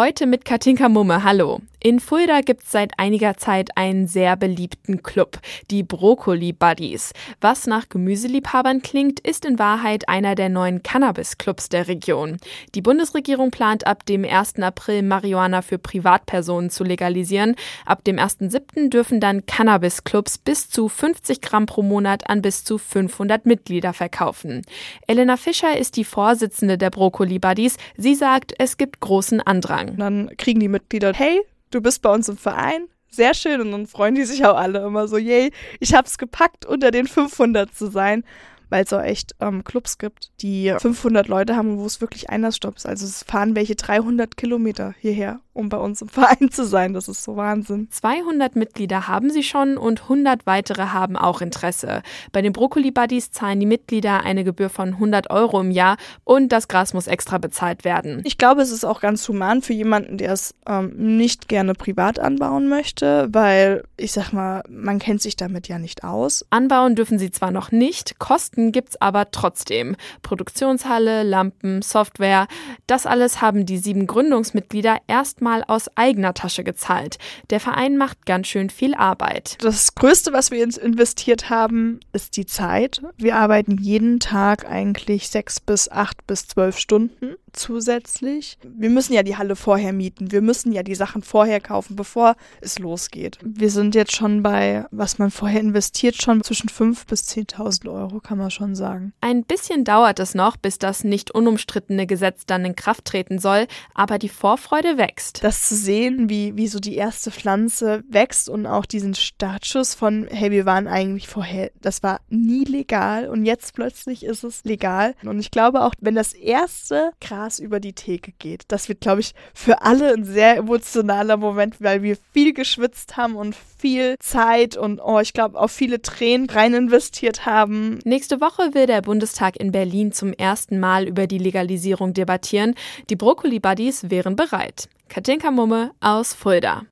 Heute mit Katinka Mumme. Hallo. In Fulda gibt es seit einiger Zeit einen sehr beliebten Club, die Brokkoli Buddies. Was nach Gemüseliebhabern klingt, ist in Wahrheit einer der neuen Cannabis-Clubs der Region. Die Bundesregierung plant ab dem 1. April Marihuana für Privatpersonen zu legalisieren. Ab dem 1.7. dürfen dann Cannabis-Clubs bis zu 50 Gramm pro Monat an bis zu 500 Mitglieder verkaufen. Elena Fischer ist die Vorsitzende der Brokkoli Buddies. Sie sagt, es gibt großen Andrang. Dann kriegen die Mitglieder, hey, du bist bei uns im Verein, sehr schön. Und dann freuen die sich auch alle immer so, yay, ich hab's gepackt, unter den 500 zu sein weil es auch echt ähm, Clubs gibt, die 500 Leute haben, wo es wirklich Einlassstopp ist. Also es fahren welche 300 Kilometer hierher, um bei uns im Verein zu sein. Das ist so Wahnsinn. 200 Mitglieder haben sie schon und 100 weitere haben auch Interesse. Bei den Brokkoli Buddies zahlen die Mitglieder eine Gebühr von 100 Euro im Jahr und das Gras muss extra bezahlt werden. Ich glaube, es ist auch ganz human für jemanden, der es ähm, nicht gerne privat anbauen möchte, weil ich sag mal, man kennt sich damit ja nicht aus. Anbauen dürfen sie zwar noch nicht, Kosten Kosten gibt's aber trotzdem. Produktionshalle, Lampen, Software, das alles haben die sieben Gründungsmitglieder erstmal aus eigener Tasche gezahlt. Der Verein macht ganz schön viel Arbeit. Das Größte, was wir investiert haben, ist die Zeit. Wir arbeiten jeden Tag eigentlich sechs bis acht bis zwölf Stunden zusätzlich. Wir müssen ja die Halle vorher mieten. Wir müssen ja die Sachen vorher kaufen, bevor es losgeht. Wir sind jetzt schon bei, was man vorher investiert, schon zwischen 5.000 bis 10.000 Euro, kann man schon sagen. Ein bisschen dauert es noch, bis das nicht unumstrittene Gesetz dann in Kraft treten soll, aber die Vorfreude wächst. Das zu sehen, wie, wie so die erste Pflanze wächst und auch diesen Startschuss von, hey, wir waren eigentlich vorher, das war nie legal und jetzt plötzlich ist es legal. Und ich glaube auch, wenn das erste Gras Gras über die Theke geht. Das wird, glaube ich, für alle ein sehr emotionaler Moment, weil wir viel geschwitzt haben und viel Zeit und, oh, ich glaube, auch viele Tränen rein investiert haben. Nächste Woche will der Bundestag in Berlin zum ersten Mal über die Legalisierung debattieren. Die Brokkoli Buddies wären bereit. Katinka Mumme aus Fulda.